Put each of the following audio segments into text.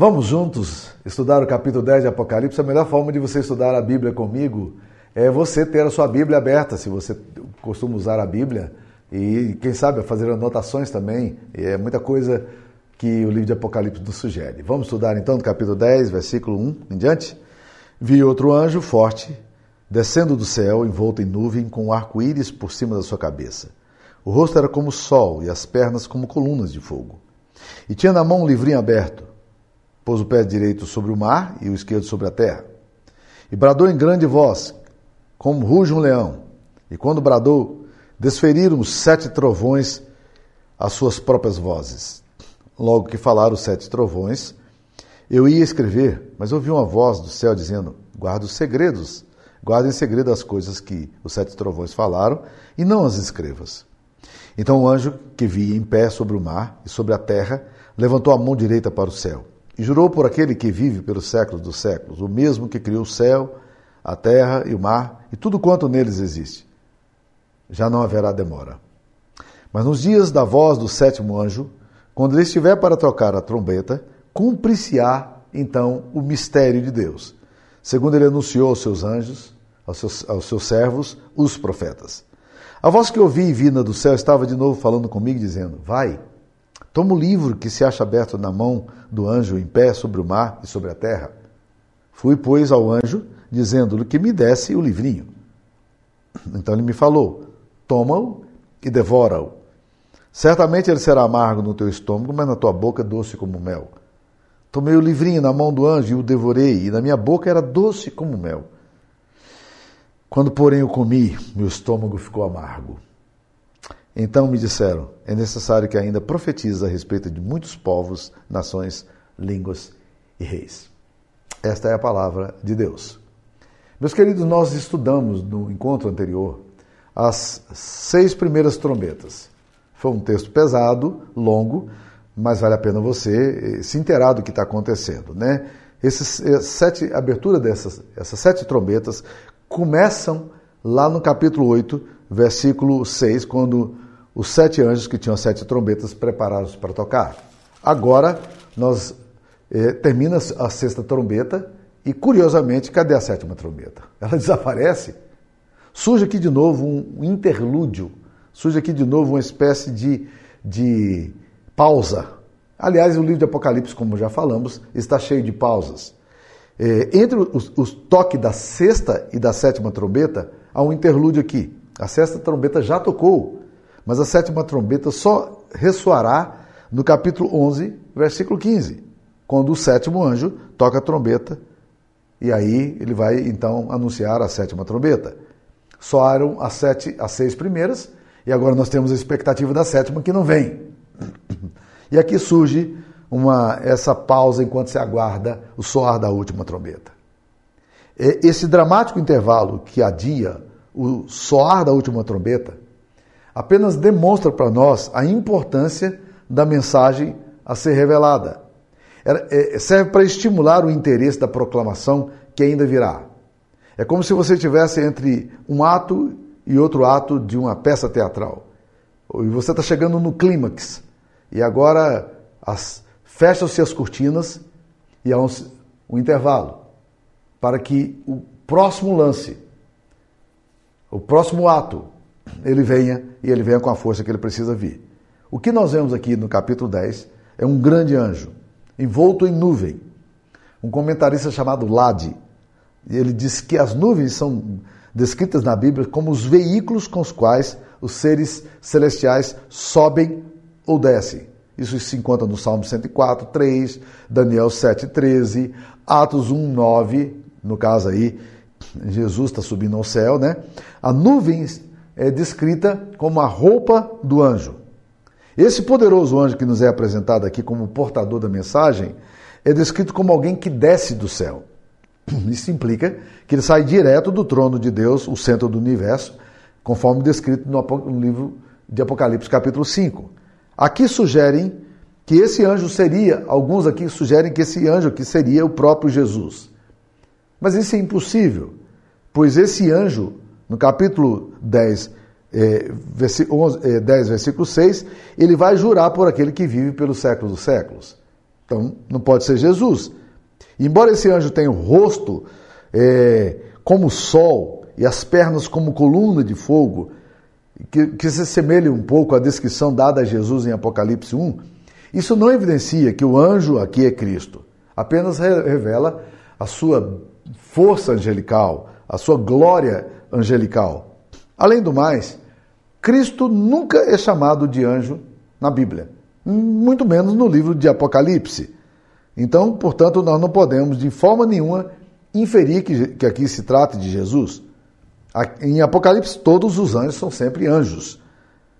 Vamos juntos estudar o capítulo 10 de Apocalipse. A melhor forma de você estudar a Bíblia comigo é você ter a sua Bíblia aberta, se você costuma usar a Bíblia, e quem sabe fazer anotações também. É muita coisa que o livro de Apocalipse nos sugere. Vamos estudar então no capítulo 10, versículo 1 em diante? Vi outro anjo forte descendo do céu, envolto em nuvem, com um arco-íris por cima da sua cabeça. O rosto era como sol e as pernas como colunas de fogo. E tinha na mão um livrinho aberto. Pôs o pé direito sobre o mar e o esquerdo sobre a terra. E bradou em grande voz, como ruge um leão. E quando bradou, desferiram os sete trovões as suas próprias vozes. Logo que falaram os sete trovões, eu ia escrever, mas ouvi uma voz do céu dizendo: Guarda os segredos, guarda em segredo as coisas que os sete trovões falaram, e não as escrevas. Então o anjo que via em pé sobre o mar e sobre a terra levantou a mão direita para o céu jurou por aquele que vive pelos séculos dos séculos, o mesmo que criou o céu, a terra e o mar e tudo quanto neles existe. Já não haverá demora. Mas nos dias da voz do sétimo anjo, quando ele estiver para tocar a trombeta, cumprir-se-á então o mistério de Deus, segundo ele anunciou aos seus anjos, aos seus, aos seus servos, os profetas. A voz que ouvi vinda do céu estava de novo falando comigo, dizendo: Vai, toma o livro que se acha aberto na mão do anjo em pé sobre o mar e sobre a terra. Fui, pois, ao anjo, dizendo-lhe que me desse o livrinho. Então ele me falou: Toma-o e devora-o. Certamente ele será amargo no teu estômago, mas na tua boca doce como mel. Tomei o livrinho na mão do anjo e o devorei, e na minha boca era doce como mel. Quando, porém, o comi, meu estômago ficou amargo. Então me disseram: é necessário que ainda profetize a respeito de muitos povos, nações, línguas e reis. Esta é a palavra de Deus. Meus queridos, nós estudamos no encontro anterior as seis primeiras trombetas. Foi um texto pesado, longo, mas vale a pena você eh, se inteirar do que está acontecendo, né? Esses, eh, sete, a abertura dessas essas sete trombetas começam lá no capítulo 8, versículo 6, quando os sete anjos que tinham sete trombetas preparados para tocar. Agora, nós eh, termina a sexta trombeta e, curiosamente, cadê a sétima trombeta? Ela desaparece. Surge aqui de novo um interlúdio surge aqui de novo uma espécie de, de pausa. Aliás, o livro de Apocalipse, como já falamos, está cheio de pausas. É, entre os, os toques da sexta e da sétima trombeta, há um interlúdio aqui. A sexta trombeta já tocou, mas a sétima trombeta só ressoará no capítulo 11, versículo 15, quando o sétimo anjo toca a trombeta e aí ele vai então anunciar a sétima trombeta. Soaram as, sete, as seis primeiras e agora nós temos a expectativa da sétima que não vem. E aqui surge uma, essa pausa enquanto se aguarda o soar da última trombeta. Esse dramático intervalo que adia o soar da última trombeta apenas demonstra para nós a importância da mensagem a ser revelada. É, serve para estimular o interesse da proclamação que ainda virá. É como se você tivesse entre um ato e outro ato de uma peça teatral. E você está chegando no clímax. E agora fecham-se as cortinas e há um, um intervalo para que o próximo lance, o próximo ato, ele venha e ele venha com a força que ele precisa vir. O que nós vemos aqui no capítulo 10 é um grande anjo, envolto em nuvem. Um comentarista chamado Lade. Ele diz que as nuvens são descritas na Bíblia como os veículos com os quais os seres celestiais sobem ou descem. Isso se encontra no Salmo 104, 3, Daniel 7, 13, Atos 1, 9, no caso aí, Jesus está subindo ao céu, né? A nuvem é descrita como a roupa do anjo. Esse poderoso anjo que nos é apresentado aqui como portador da mensagem é descrito como alguém que desce do céu. Isso implica que ele sai direto do trono de Deus, o centro do universo, conforme descrito no livro de Apocalipse, capítulo 5. Aqui sugerem que esse anjo seria, alguns aqui sugerem que esse anjo aqui seria o próprio Jesus. Mas isso é impossível, pois esse anjo, no capítulo 10, é, 11, é, 10 versículo 6, ele vai jurar por aquele que vive pelos séculos dos séculos. Então, não pode ser Jesus. Embora esse anjo tenha o rosto é, como sol e as pernas como coluna de fogo, que, que se assemelha um pouco à descrição dada a Jesus em Apocalipse 1, isso não evidencia que o anjo aqui é Cristo. Apenas revela a sua força angelical, a sua glória angelical. Além do mais, Cristo nunca é chamado de anjo na Bíblia, muito menos no livro de Apocalipse. Então, portanto, nós não podemos de forma nenhuma inferir que, que aqui se trata de Jesus. Em Apocalipse, todos os anjos são sempre anjos.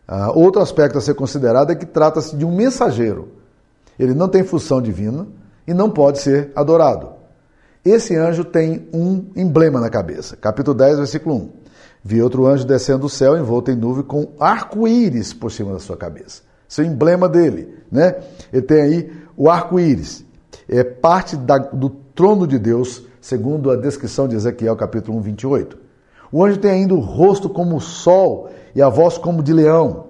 Uh, outro aspecto a ser considerado é que trata-se de um mensageiro. Ele não tem função divina e não pode ser adorado. Esse anjo tem um emblema na cabeça. Capítulo 10, versículo 1. Vi outro anjo descendo do céu envolto em nuvem com arco-íris por cima da sua cabeça. Esse é o emblema dele, né? Ele tem aí o arco-íris. É parte da, do trono de Deus, segundo a descrição de Ezequiel, capítulo 1, 28. O anjo tem ainda o rosto como o sol e a voz como de leão.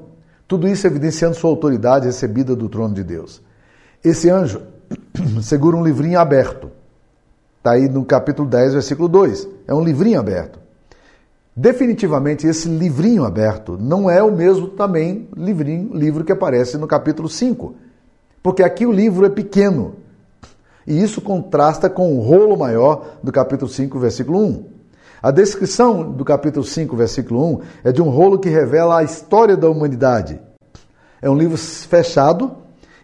Tudo isso evidenciando sua autoridade recebida do trono de Deus. Esse anjo segura um livrinho aberto. Está aí no capítulo 10, versículo 2. É um livrinho aberto. Definitivamente, esse livrinho aberto não é o mesmo também livrinho, livro que aparece no capítulo 5. Porque aqui o livro é pequeno. E isso contrasta com o rolo maior do capítulo 5, versículo 1. A descrição do capítulo 5, versículo 1 é de um rolo que revela a história da humanidade. É um livro fechado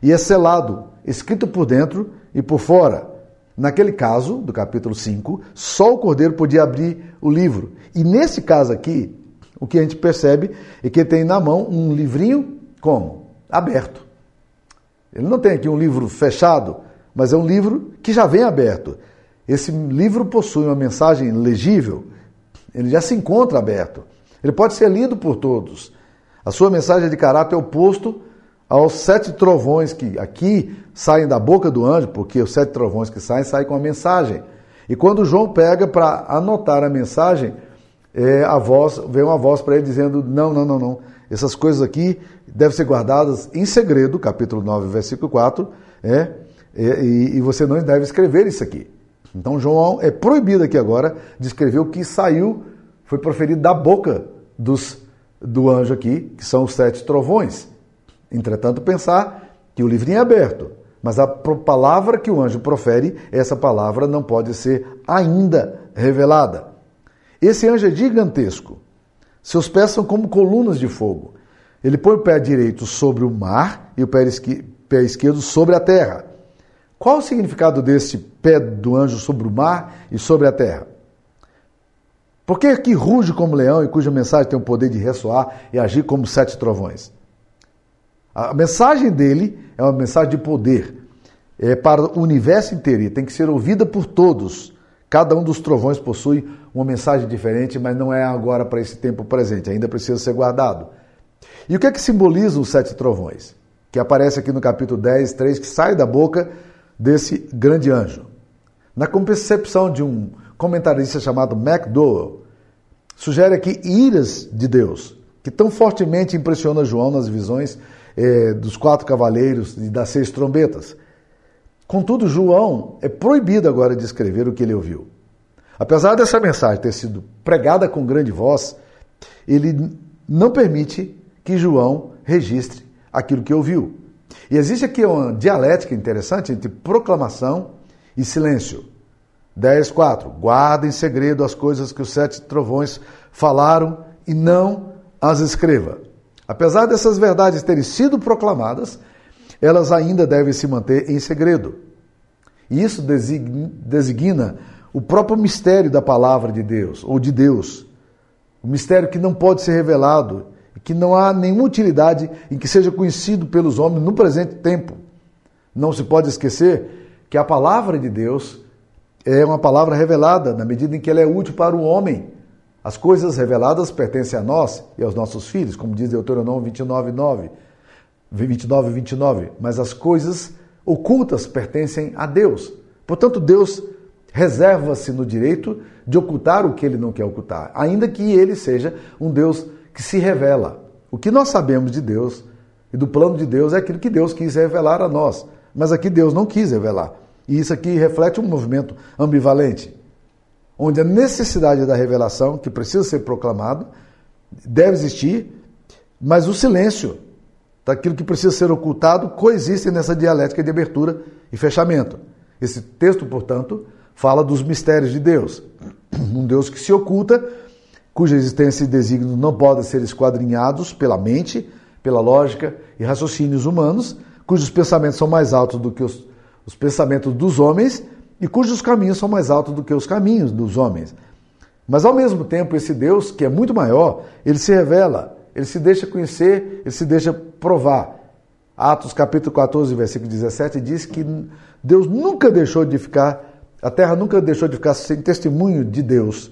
e é selado, escrito por dentro e por fora. Naquele caso, do capítulo 5, só o cordeiro podia abrir o livro. E nesse caso aqui, o que a gente percebe é que ele tem na mão um livrinho como? Aberto. Ele não tem aqui um livro fechado, mas é um livro que já vem aberto. Esse livro possui uma mensagem legível, ele já se encontra aberto. Ele pode ser lido por todos. A sua mensagem é de caráter oposto aos sete trovões que aqui saem da boca do anjo, porque os sete trovões que saem saem com a mensagem. E quando João pega para anotar a mensagem, é, a voz vem uma voz para ele dizendo: não, não, não, não. Essas coisas aqui devem ser guardadas em segredo, capítulo 9, versículo 4, é, e, e você não deve escrever isso aqui. Então João é proibido aqui agora de escrever o que saiu, foi proferido da boca dos, do anjo aqui, que são os sete trovões. Entretanto, pensar que o livrinho é aberto, mas a palavra que o anjo profere, essa palavra não pode ser ainda revelada. Esse anjo é gigantesco. Seus pés são como colunas de fogo. Ele põe o pé direito sobre o mar e o pé esquerdo sobre a terra. Qual o significado desse pé do anjo sobre o mar e sobre a terra? Por que que ruge como leão e cuja mensagem tem o poder de ressoar e agir como sete trovões? A mensagem dele é uma mensagem de poder. É para o universo inteiro e tem que ser ouvida por todos. Cada um dos trovões possui uma mensagem diferente, mas não é agora para esse tempo presente, ainda precisa ser guardado. E o que é que simboliza os sete trovões? Que aparece aqui no capítulo 10, 3, que sai da boca desse grande anjo. Na concepção de um comentarista chamado MacDowell, sugere aqui iras de Deus, que tão fortemente impressiona João nas visões eh, dos quatro cavaleiros e das seis trombetas. Contudo, João é proibido agora de escrever o que ele ouviu. Apesar dessa mensagem ter sido pregada com grande voz, ele não permite que João registre aquilo que ouviu. E existe aqui uma dialética interessante entre proclamação e silêncio. 10.4. Guarda em segredo as coisas que os sete trovões falaram e não as escreva. Apesar dessas verdades terem sido proclamadas, elas ainda devem se manter em segredo. E isso designa o próprio mistério da palavra de Deus, ou de Deus. O mistério que não pode ser revelado que não há nenhuma utilidade em que seja conhecido pelos homens no presente tempo. Não se pode esquecer que a palavra de Deus é uma palavra revelada na medida em que ela é útil para o homem. As coisas reveladas pertencem a nós e aos nossos filhos, como diz Deuteronômio 29, 9, 29 e 29. Mas as coisas ocultas pertencem a Deus. Portanto, Deus reserva-se no direito de ocultar o que ele não quer ocultar, ainda que ele seja um Deus que se revela. O que nós sabemos de Deus e do plano de Deus é aquilo que Deus quis revelar a nós. Mas aqui Deus não quis revelar. E isso aqui reflete um movimento ambivalente, onde a necessidade da revelação, que precisa ser proclamado, deve existir, mas o silêncio daquilo que precisa ser ocultado coexiste nessa dialética de abertura e fechamento. Esse texto, portanto, fala dos mistérios de Deus. Um Deus que se oculta, cuja existência e desígnios não podem ser esquadrinhados pela mente, pela lógica e raciocínios humanos, cujos pensamentos são mais altos do que os, os pensamentos dos homens e cujos caminhos são mais altos do que os caminhos dos homens. Mas ao mesmo tempo, esse Deus, que é muito maior, ele se revela, ele se deixa conhecer, ele se deixa provar. Atos capítulo 14, versículo 17 diz que Deus nunca deixou de ficar, a terra nunca deixou de ficar sem testemunho de Deus,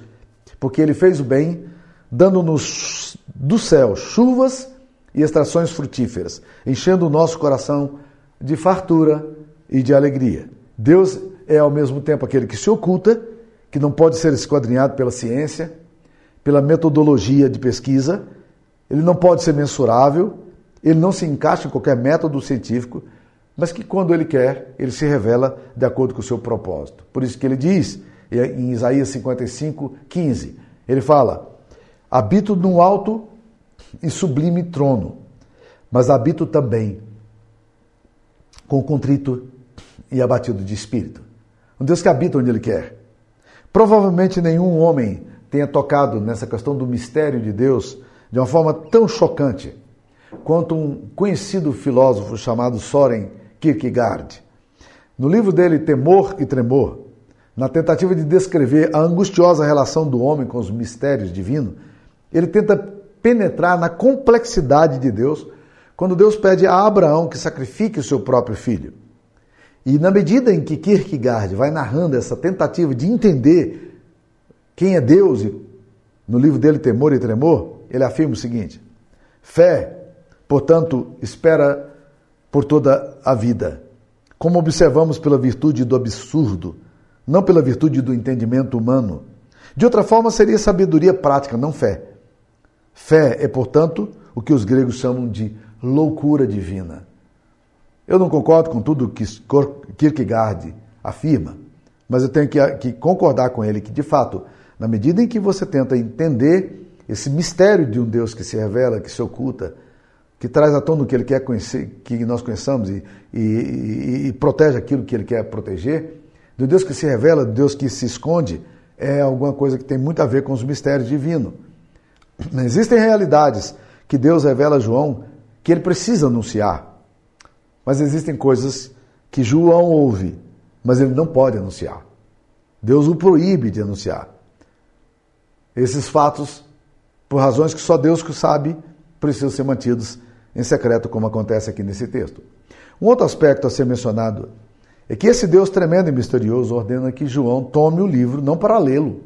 porque ele fez o bem, dando-nos do céu chuvas e extrações frutíferas, enchendo o nosso coração de fartura e de alegria. Deus é ao mesmo tempo aquele que se oculta, que não pode ser esquadrinhado pela ciência, pela metodologia de pesquisa, ele não pode ser mensurável, ele não se encaixa em qualquer método científico, mas que quando ele quer, ele se revela de acordo com o seu propósito. Por isso que ele diz, em Isaías 55, 15, ele fala: Habito num alto e sublime trono, mas habito também com contrito e abatido de espírito. Um Deus que habita onde Ele quer. Provavelmente nenhum homem tenha tocado nessa questão do mistério de Deus de uma forma tão chocante quanto um conhecido filósofo chamado Soren Kierkegaard. No livro dele Temor e Tremor, na tentativa de descrever a angustiosa relação do homem com os mistérios divinos, ele tenta penetrar na complexidade de Deus quando Deus pede a Abraão que sacrifique o seu próprio filho. E na medida em que Kierkegaard vai narrando essa tentativa de entender quem é Deus, no livro dele Temor e Tremor, ele afirma o seguinte: fé, portanto, espera por toda a vida, como observamos pela virtude do absurdo, não pela virtude do entendimento humano. De outra forma, seria sabedoria prática, não fé. Fé é, portanto, o que os gregos chamam de loucura divina. Eu não concordo com tudo que Kierkegaard afirma, mas eu tenho que, concordar com ele que, de fato, na medida em que você tenta entender esse mistério de um Deus que se revela, que se oculta, que traz à tona o que ele quer conhecer, que nós conheçamos e, e, e, e protege aquilo que ele quer proteger, do Deus que se revela, do Deus que se esconde, é alguma coisa que tem muito a ver com os mistérios divinos. Existem realidades que Deus revela a João que ele precisa anunciar. Mas existem coisas que João ouve, mas ele não pode anunciar. Deus o proíbe de anunciar. Esses fatos, por razões que só Deus que sabe, precisam ser mantidos em secreto, como acontece aqui nesse texto. Um outro aspecto a ser mencionado é que esse Deus tremendo e misterioso ordena que João tome o livro não para lê-lo,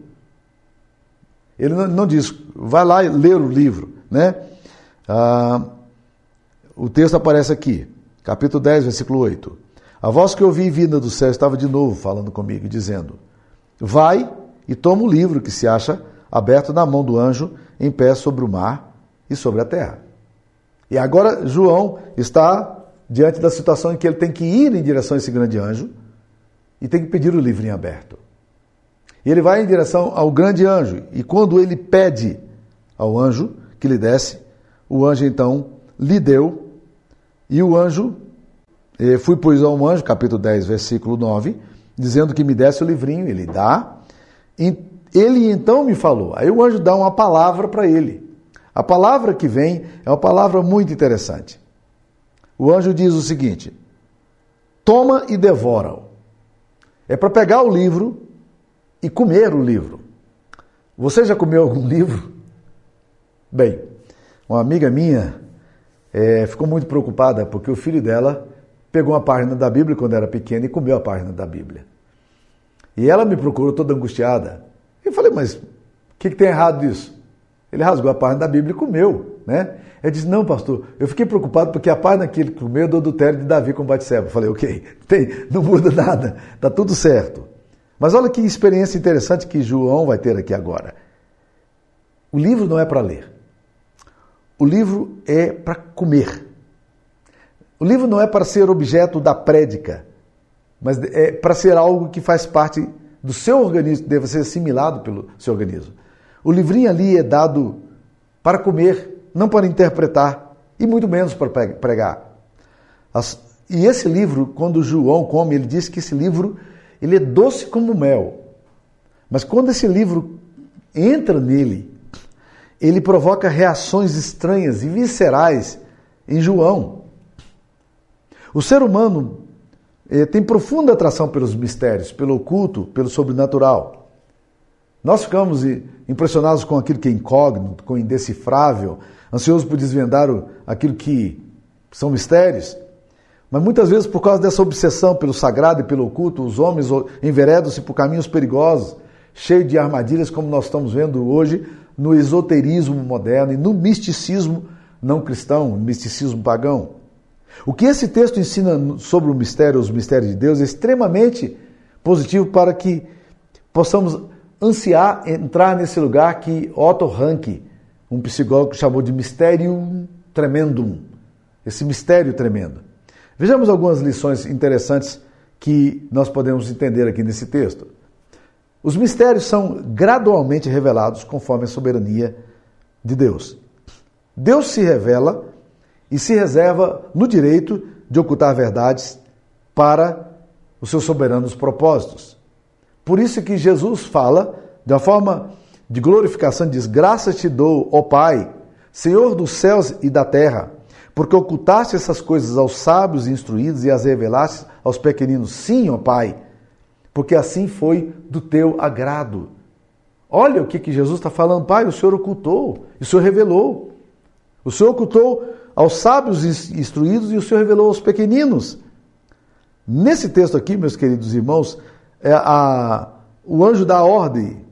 ele não diz, vai lá ler o livro, né? Ah, o texto aparece aqui, capítulo 10, versículo 8. A voz que eu ouvi vinda do céu estava de novo falando comigo, dizendo: Vai e toma o livro que se acha aberto na mão do anjo, em pé sobre o mar e sobre a terra. E agora João está diante da situação em que ele tem que ir em direção a esse grande anjo e tem que pedir o livro em aberto. E ele vai em direção ao grande anjo. E quando ele pede ao anjo que lhe desse, o anjo então lhe deu. E o anjo, eh, fui pois ao anjo, capítulo 10, versículo 9, dizendo que me desse o livrinho, ele dá. Ele então me falou. Aí o anjo dá uma palavra para ele. A palavra que vem é uma palavra muito interessante. O anjo diz o seguinte: toma e devora-o. É para pegar o livro e comer o livro. Você já comeu algum livro? Bem, uma amiga minha é, ficou muito preocupada porque o filho dela pegou uma página da Bíblia quando era pequena e comeu a página da Bíblia. E ela me procurou toda angustiada. Eu falei, mas o que, que tem errado disso? Ele rasgou a página da Bíblia e comeu, né? Ele disse, não, pastor, eu fiquei preocupado porque a página que ele comeu é do adultério de Davi com Batseba. Eu falei, ok, tem, não muda nada, tá tudo certo. Mas olha que experiência interessante que João vai ter aqui agora. O livro não é para ler. O livro é para comer. O livro não é para ser objeto da prédica, mas é para ser algo que faz parte do seu organismo, deve ser assimilado pelo seu organismo. O livrinho ali é dado para comer, não para interpretar e muito menos para pregar. As, e esse livro, quando João come, ele diz que esse livro ele é doce como mel. Mas quando esse livro entra nele, ele provoca reações estranhas e viscerais em João. O ser humano eh, tem profunda atração pelos mistérios, pelo oculto, pelo sobrenatural. Nós ficamos impressionados com aquilo que é incógnito, com o indecifrável, ansiosos por desvendar aquilo que são mistérios. Mas muitas vezes, por causa dessa obsessão pelo sagrado e pelo oculto, os homens enveredam-se por caminhos perigosos, cheios de armadilhas, como nós estamos vendo hoje no esoterismo moderno e no misticismo não cristão, misticismo pagão. O que esse texto ensina sobre o mistério, os mistérios de Deus, é extremamente positivo para que possamos ansiar entrar nesse lugar que Otto Rank, um psicólogo, chamou de mistério tremendum. Esse mistério tremendo. Vejamos algumas lições interessantes que nós podemos entender aqui nesse texto. Os mistérios são gradualmente revelados conforme a soberania de Deus. Deus se revela e se reserva no direito de ocultar verdades para os seus soberanos propósitos. Por isso que Jesus fala de uma forma de glorificação, diz: Graças te dou, ó Pai, Senhor dos céus e da terra, porque ocultaste essas coisas aos sábios e instruídos e as revelaste aos pequeninos. Sim, ó Pai, porque assim foi do teu agrado. Olha o que, que Jesus está falando, Pai, o Senhor ocultou, o Senhor revelou. O Senhor ocultou aos sábios instruídos e o Senhor revelou aos pequeninos. Nesse texto aqui, meus queridos irmãos, é a, o anjo dá ordem.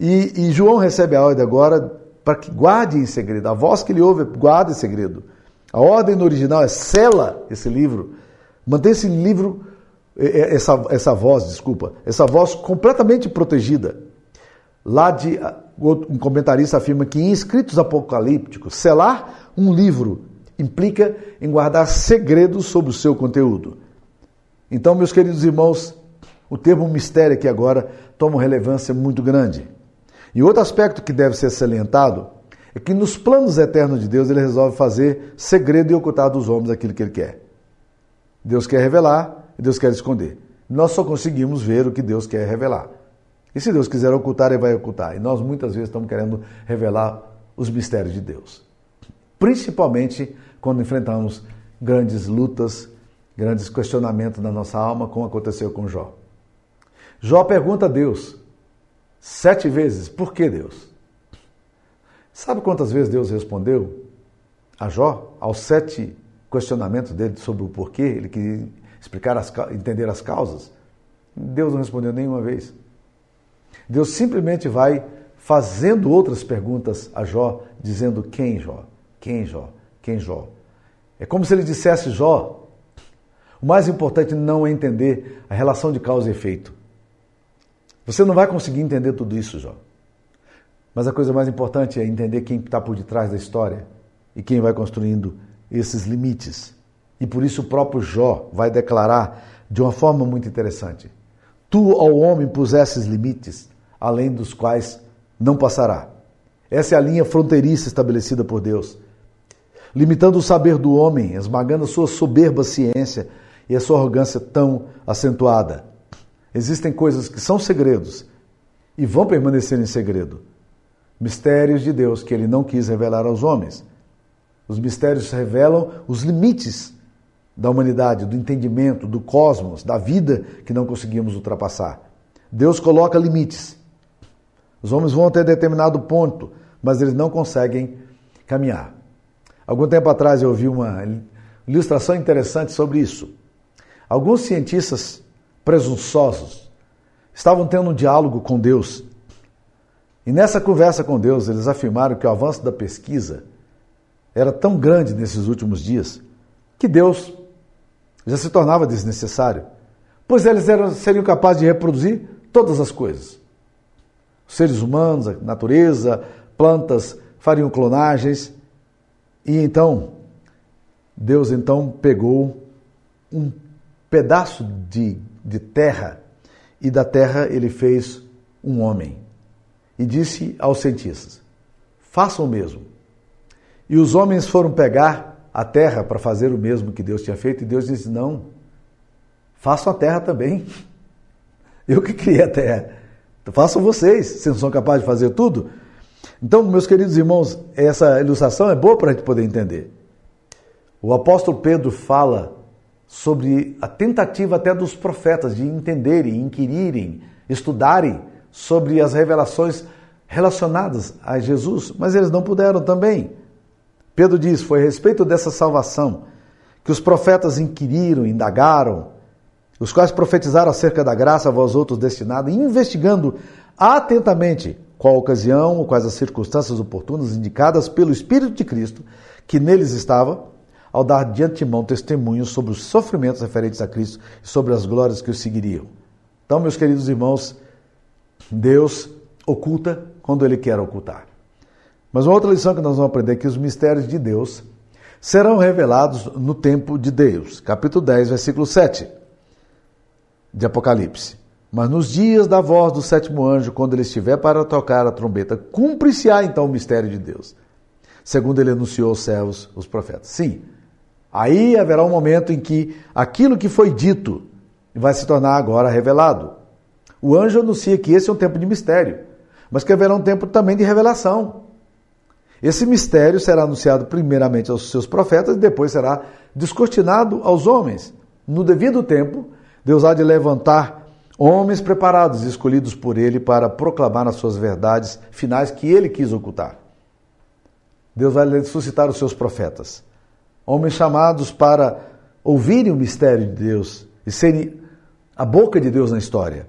E, e João recebe a ordem agora para que guarde em segredo. A voz que ele ouve, guarda em segredo. A ordem no original é sela esse livro. Mantém esse livro, essa, essa voz, desculpa, essa voz completamente protegida. Lá de um comentarista afirma que em escritos apocalípticos, selar um livro implica em guardar segredos sobre o seu conteúdo. Então, meus queridos irmãos, o termo mistério aqui agora toma uma relevância muito grande. E outro aspecto que deve ser salientado é que nos planos eternos de Deus ele resolve fazer segredo e ocultar dos homens aquilo que ele quer. Deus quer revelar e Deus quer esconder. Nós só conseguimos ver o que Deus quer revelar. E se Deus quiser ocultar, Ele vai ocultar. E nós muitas vezes estamos querendo revelar os mistérios de Deus. Principalmente quando enfrentamos grandes lutas, grandes questionamentos na nossa alma, como aconteceu com Jó. Jó pergunta a Deus sete vezes: por que Deus? Sabe quantas vezes Deus respondeu a Jó aos sete questionamentos dele sobre o porquê? Ele queria explicar, as, entender as causas. Deus não respondeu nenhuma vez. Deus simplesmente vai fazendo outras perguntas a Jó, dizendo quem Jó? Quem Jó? Quem Jó? É como se ele dissesse Jó. O mais importante não é entender a relação de causa e efeito. Você não vai conseguir entender tudo isso, Jó. Mas a coisa mais importante é entender quem está por detrás da história e quem vai construindo esses limites. E por isso o próprio Jó vai declarar de uma forma muito interessante: Tu ao homem pusesses limites, além dos quais não passará. Essa é a linha fronteiriça estabelecida por Deus, limitando o saber do homem, esmagando a sua soberba ciência e a sua arrogância tão acentuada. Existem coisas que são segredos e vão permanecer em segredo. Mistérios de Deus que ele não quis revelar aos homens. Os mistérios revelam os limites da humanidade, do entendimento, do cosmos, da vida que não conseguimos ultrapassar. Deus coloca limites. Os homens vão até determinado ponto, mas eles não conseguem caminhar. Algum tempo atrás eu ouvi uma ilustração interessante sobre isso. Alguns cientistas presunçosos estavam tendo um diálogo com Deus. E nessa conversa com Deus, eles afirmaram que o avanço da pesquisa era tão grande nesses últimos dias que Deus já se tornava desnecessário, pois eles eram, seriam capazes de reproduzir todas as coisas seres humanos, a natureza, plantas, fariam clonagens. E então, Deus então pegou um pedaço de, de terra e da terra ele fez um homem e disse aos cientistas: façam o mesmo. E os homens foram pegar a terra para fazer o mesmo que Deus tinha feito e Deus disse: não, façam a terra também. Eu que criei a terra. Façam vocês, se não são capazes de fazer tudo. Então, meus queridos irmãos, essa ilustração é boa para a gente poder entender. O apóstolo Pedro fala sobre a tentativa até dos profetas de entenderem, inquirirem, estudarem sobre as revelações relacionadas a Jesus, mas eles não puderam também. Pedro diz: Foi a respeito dessa salvação que os profetas inquiriram, indagaram, os quais profetizaram acerca da graça a vós outros destinada, investigando atentamente qual a ocasião ou quais as circunstâncias oportunas indicadas pelo Espírito de Cristo que neles estava, ao dar de antemão testemunho sobre os sofrimentos referentes a Cristo e sobre as glórias que o seguiriam. Então, meus queridos irmãos, Deus oculta quando Ele quer ocultar. Mas uma outra lição que nós vamos aprender é que os mistérios de Deus serão revelados no tempo de Deus. Capítulo 10, versículo 7 de Apocalipse. Mas nos dias da voz do sétimo anjo, quando ele estiver para tocar a trombeta, cumprir-se-á então o mistério de Deus, segundo ele anunciou aos servos, os profetas. Sim, aí haverá um momento em que aquilo que foi dito vai se tornar agora revelado. O anjo anuncia que esse é um tempo de mistério, mas que haverá um tempo também de revelação. Esse mistério será anunciado primeiramente aos seus profetas e depois será descortinado aos homens. No devido tempo, Deus há de levantar homens preparados, escolhidos por Ele para proclamar as suas verdades finais que Ele quis ocultar. Deus vai suscitar os seus profetas, homens chamados para ouvirem o mistério de Deus e serem a boca de Deus na história.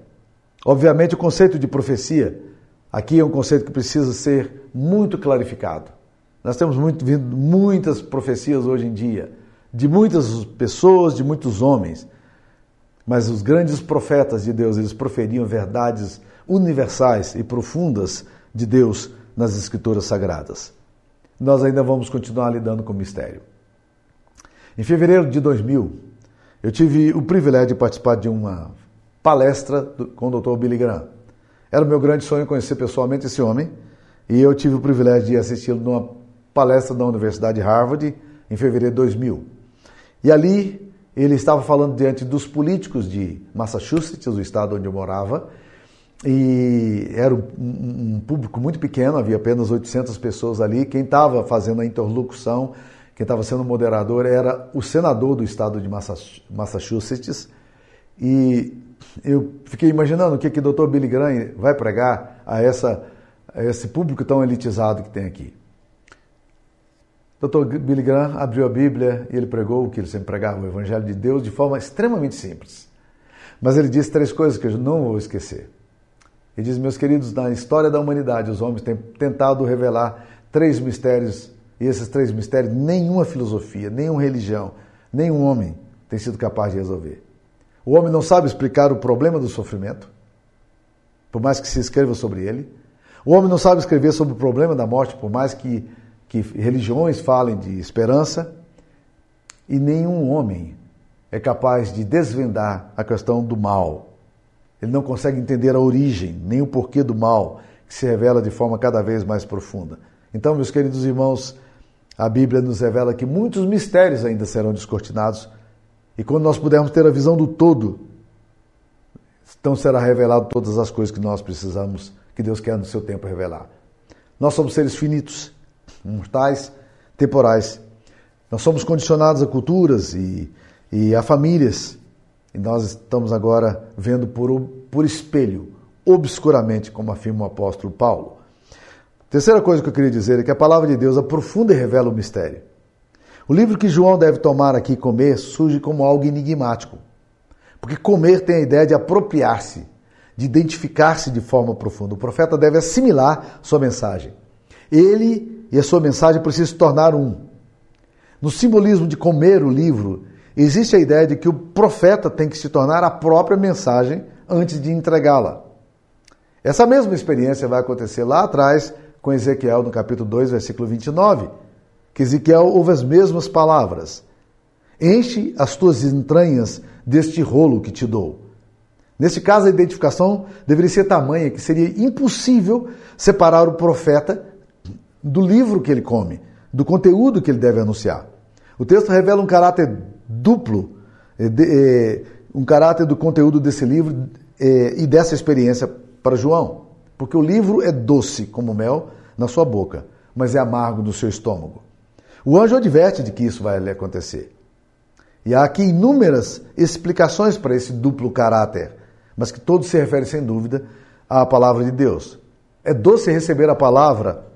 Obviamente, o conceito de profecia aqui é um conceito que precisa ser muito clarificado. Nós temos muito, muitas profecias hoje em dia, de muitas pessoas, de muitos homens. Mas os grandes profetas de Deus, eles proferiam verdades universais e profundas de Deus nas escrituras sagradas. Nós ainda vamos continuar lidando com o mistério. Em fevereiro de 2000, eu tive o privilégio de participar de uma palestra com o Dr. Billy Graham. Era o meu grande sonho conhecer pessoalmente esse homem e eu tive o privilégio de assisti-lo numa palestra da Universidade de Harvard em fevereiro de 2000. E ali ele estava falando diante dos políticos de Massachusetts, o estado onde eu morava, e era um, um público muito pequeno, havia apenas 800 pessoas ali. Quem estava fazendo a interlocução, quem estava sendo moderador, era o senador do estado de Massachusetts. E eu fiquei imaginando o que, que o Dr. Billy Graham vai pregar a, essa, a esse público tão elitizado que tem aqui. Dr. Billy Graham abriu a Bíblia e ele pregou o que ele sempre pregava, o Evangelho de Deus, de forma extremamente simples. Mas ele disse três coisas que eu não vou esquecer. Ele diz, meus queridos, na história da humanidade, os homens têm tentado revelar três mistérios, e esses três mistérios nenhuma filosofia, nenhuma religião, nenhum homem tem sido capaz de resolver. O homem não sabe explicar o problema do sofrimento, por mais que se escreva sobre ele. O homem não sabe escrever sobre o problema da morte, por mais que que religiões falem de esperança e nenhum homem é capaz de desvendar a questão do mal. Ele não consegue entender a origem, nem o porquê do mal, que se revela de forma cada vez mais profunda. Então, meus queridos irmãos, a Bíblia nos revela que muitos mistérios ainda serão descortinados e quando nós pudermos ter a visão do todo, então será revelado todas as coisas que nós precisamos, que Deus quer no seu tempo revelar. Nós somos seres finitos mortais, temporais. Nós somos condicionados a culturas e, e a famílias, e nós estamos agora vendo por, por espelho, obscuramente, como afirma o apóstolo Paulo. Terceira coisa que eu queria dizer é que a palavra de Deus aprofunda e revela o mistério. O livro que João deve tomar aqui comer surge como algo enigmático. Porque comer tem a ideia de apropriar-se, de identificar-se de forma profunda. O profeta deve assimilar sua mensagem. Ele e a sua mensagem precisa se tornar um. No simbolismo de comer o livro, existe a ideia de que o profeta tem que se tornar a própria mensagem antes de entregá-la. Essa mesma experiência vai acontecer lá atrás com Ezequiel, no capítulo 2, versículo 29, que Ezequiel ouve as mesmas palavras. Enche as tuas entranhas deste rolo que te dou. Nesse caso, a identificação deveria ser tamanha que seria impossível separar o profeta do livro que ele come, do conteúdo que ele deve anunciar. O texto revela um caráter duplo, eh, eh, um caráter do conteúdo desse livro eh, e dessa experiência para João. Porque o livro é doce como mel na sua boca, mas é amargo no seu estômago. O anjo adverte de que isso vai lhe acontecer. E há aqui inúmeras explicações para esse duplo caráter, mas que todos se referem, sem dúvida, à palavra de Deus. É doce receber a palavra,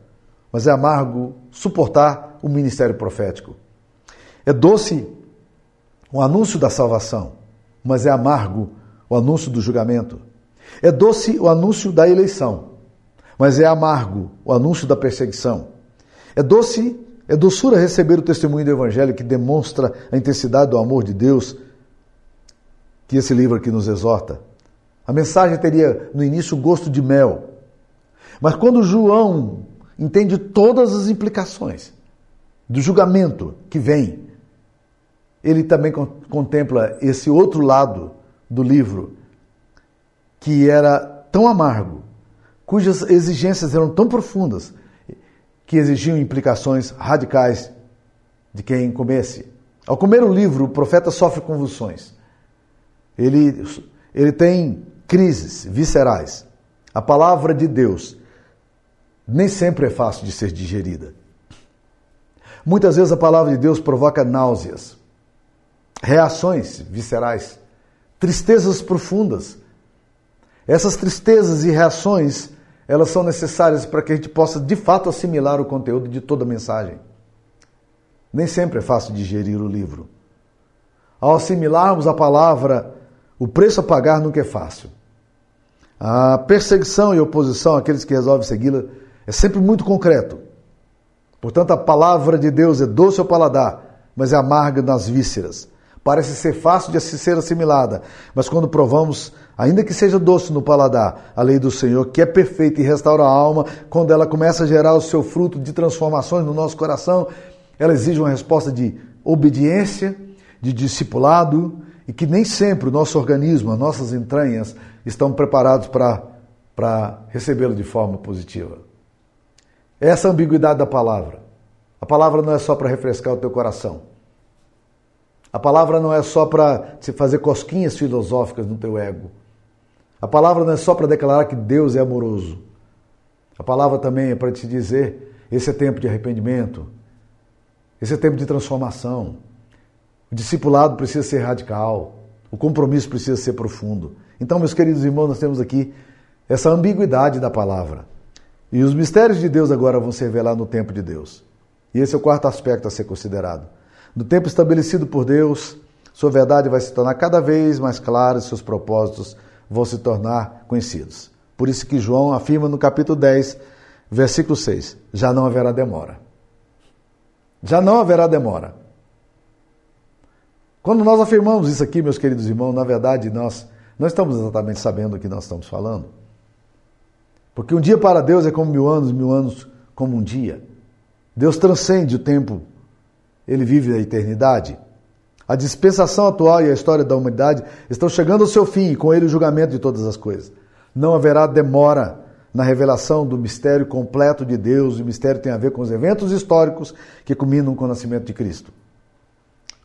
mas é amargo suportar o ministério profético. É doce o anúncio da salvação, mas é amargo o anúncio do julgamento. É doce o anúncio da eleição, mas é amargo o anúncio da perseguição. É doce é doçura receber o testemunho do Evangelho que demonstra a intensidade do amor de Deus que esse livro aqui nos exorta. A mensagem teria no início gosto de mel, mas quando João entende todas as implicações do julgamento que vem, ele também contempla esse outro lado do livro que era tão amargo, cujas exigências eram tão profundas, que exigiam implicações radicais de quem comesse. Ao comer o livro, o profeta sofre convulsões. Ele, ele tem crises viscerais. A palavra de Deus nem sempre é fácil de ser digerida. Muitas vezes a palavra de Deus provoca náuseas, reações viscerais, tristezas profundas. Essas tristezas e reações elas são necessárias para que a gente possa de fato assimilar o conteúdo de toda a mensagem. Nem sempre é fácil digerir o livro. Ao assimilarmos a palavra, o preço a pagar nunca é fácil. A perseguição e oposição àqueles que resolvem segui-la é sempre muito concreto. Portanto, a palavra de Deus é doce ao paladar, mas é amarga nas vísceras. Parece ser fácil de ser assimilada, mas quando provamos, ainda que seja doce no paladar, a lei do Senhor, que é perfeita e restaura a alma, quando ela começa a gerar o seu fruto de transformações no nosso coração, ela exige uma resposta de obediência, de discipulado, e que nem sempre o nosso organismo, as nossas entranhas, estão preparados para, recebê-lo de forma positiva. Essa ambiguidade da palavra. A palavra não é só para refrescar o teu coração. A palavra não é só para se fazer cosquinhas filosóficas no teu ego. A palavra não é só para declarar que Deus é amoroso. A palavra também é para te dizer: esse é tempo de arrependimento, esse é tempo de transformação. O discipulado precisa ser radical, o compromisso precisa ser profundo. Então, meus queridos irmãos, nós temos aqui essa ambiguidade da palavra. E os mistérios de Deus agora vão se revelar no tempo de Deus. E esse é o quarto aspecto a ser considerado. No tempo estabelecido por Deus, sua verdade vai se tornar cada vez mais clara e seus propósitos vão se tornar conhecidos. Por isso que João afirma no capítulo 10, versículo 6: já não haverá demora. Já não haverá demora. Quando nós afirmamos isso aqui, meus queridos irmãos, na verdade nós não estamos exatamente sabendo o que nós estamos falando. Porque um dia para Deus é como mil anos, mil anos como um dia. Deus transcende o tempo ele vive a eternidade. A dispensação atual e a história da humanidade estão chegando ao seu fim e com ele o julgamento de todas as coisas. Não haverá demora na revelação do mistério completo de Deus. O mistério tem a ver com os eventos históricos que culminam com o nascimento de Cristo.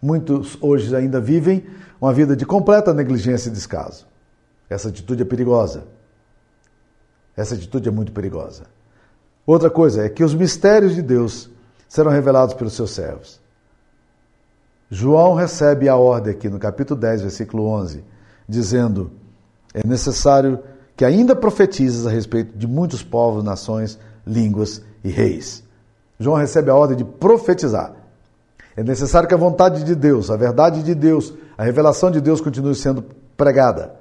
Muitos hoje ainda vivem uma vida de completa negligência e descaso. Essa atitude é perigosa. Essa atitude é muito perigosa. Outra coisa é que os mistérios de Deus serão revelados pelos seus servos. João recebe a ordem aqui no capítulo 10, versículo 11, dizendo: é necessário que ainda profetizes a respeito de muitos povos, nações, línguas e reis. João recebe a ordem de profetizar. É necessário que a vontade de Deus, a verdade de Deus, a revelação de Deus continue sendo pregada.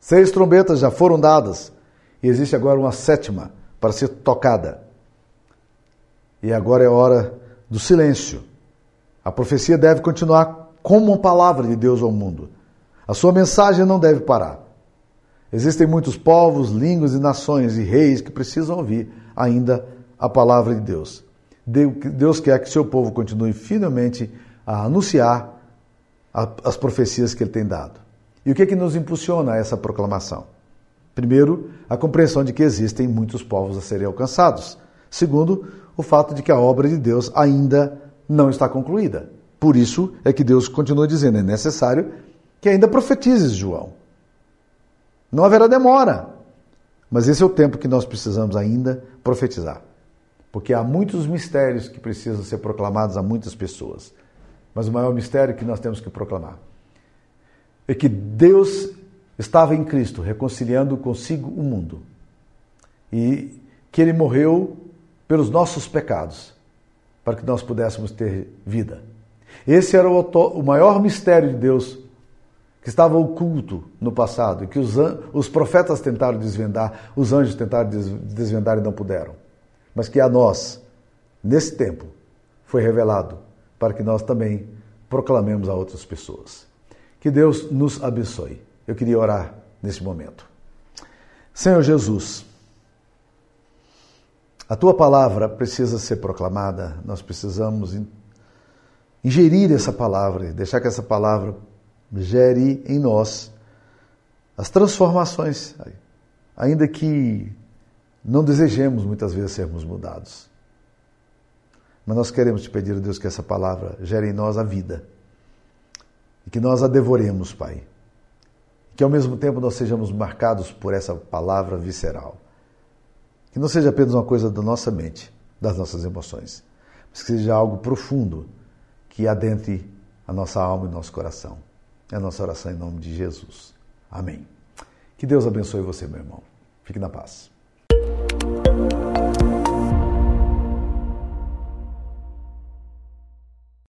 Seis trombetas já foram dadas e existe agora uma sétima para ser tocada. E agora é hora do silêncio a profecia deve continuar como uma palavra de Deus ao mundo. A sua mensagem não deve parar. Existem muitos povos, línguas e nações e reis que precisam ouvir ainda a palavra de Deus. Deus quer que seu povo continue finalmente a anunciar as profecias que ele tem dado. E o que, é que nos impulsiona a essa proclamação? Primeiro, a compreensão de que existem muitos povos a serem alcançados. Segundo, o fato de que a obra de Deus ainda não está concluída. Por isso é que Deus continua dizendo: é necessário que ainda profetizes, João. Não haverá demora. Mas esse é o tempo que nós precisamos ainda profetizar. Porque há muitos mistérios que precisam ser proclamados a muitas pessoas. Mas o maior mistério que nós temos que proclamar é que Deus estava em Cristo, reconciliando consigo o mundo. E que ele morreu pelos nossos pecados, para que nós pudéssemos ter vida. Esse era o, o maior mistério de Deus que estava oculto no passado e que os, os profetas tentaram desvendar, os anjos tentaram desvendar e não puderam. Mas que a nós, nesse tempo, foi revelado para que nós também proclamemos a outras pessoas. Que Deus nos abençoe. Eu queria orar nesse momento. Senhor Jesus, a tua palavra precisa ser proclamada, nós precisamos ingerir essa palavra, deixar que essa palavra gere em nós as transformações, ainda que não desejemos muitas vezes sermos mudados. Mas nós queremos te pedir, Deus, que essa palavra gere em nós a vida e que nós a devoremos, Pai. Que ao mesmo tempo nós sejamos marcados por essa palavra visceral. Que não seja apenas uma coisa da nossa mente, das nossas emoções, mas que seja algo profundo que adentre a nossa alma e nosso coração. É a nossa oração em nome de Jesus. Amém. Que Deus abençoe você, meu irmão. Fique na paz.